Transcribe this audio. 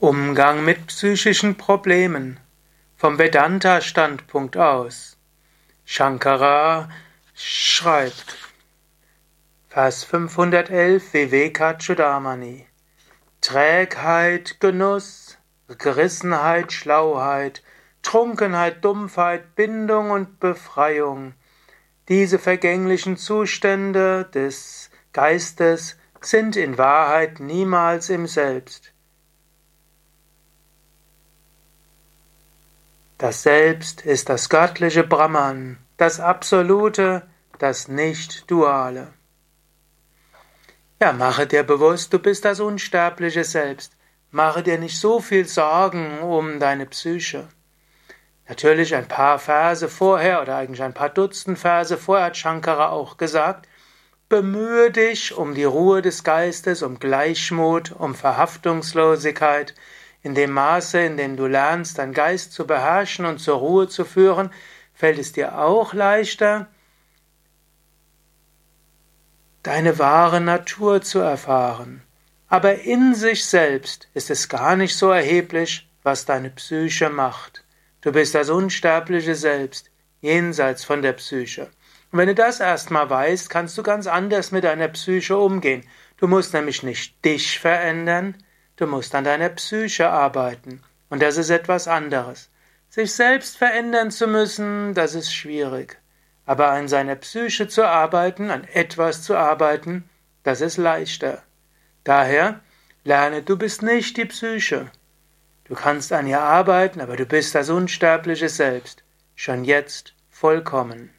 Umgang mit psychischen Problemen vom Vedanta-Standpunkt aus. Shankara schreibt, Vers 511 Vivekachudamani Trägheit, Genuss, Gerissenheit, Schlauheit, Trunkenheit, Dumpfheit, Bindung und Befreiung. Diese vergänglichen Zustände des Geistes sind in Wahrheit niemals im Selbst. Das Selbst ist das göttliche Brahman, das Absolute, das Nicht-Duale. Ja, mache dir bewusst, du bist das unsterbliche Selbst. Mache dir nicht so viel Sorgen um deine Psyche. Natürlich ein paar Verse vorher oder eigentlich ein paar Dutzend Verse vorher hat Shankara auch gesagt, bemühe dich um die Ruhe des Geistes, um Gleichmut, um Verhaftungslosigkeit, in dem Maße, in dem du lernst, deinen Geist zu beherrschen und zur Ruhe zu führen, fällt es dir auch leichter, deine wahre Natur zu erfahren. Aber in sich selbst ist es gar nicht so erheblich, was deine Psyche macht. Du bist das unsterbliche Selbst, jenseits von der Psyche. Und wenn du das erstmal weißt, kannst du ganz anders mit deiner Psyche umgehen. Du musst nämlich nicht dich verändern, Du musst an deiner Psyche arbeiten. Und das ist etwas anderes. Sich selbst verändern zu müssen, das ist schwierig. Aber an seiner Psyche zu arbeiten, an etwas zu arbeiten, das ist leichter. Daher lerne, du bist nicht die Psyche. Du kannst an ihr arbeiten, aber du bist das unsterbliche Selbst, schon jetzt vollkommen.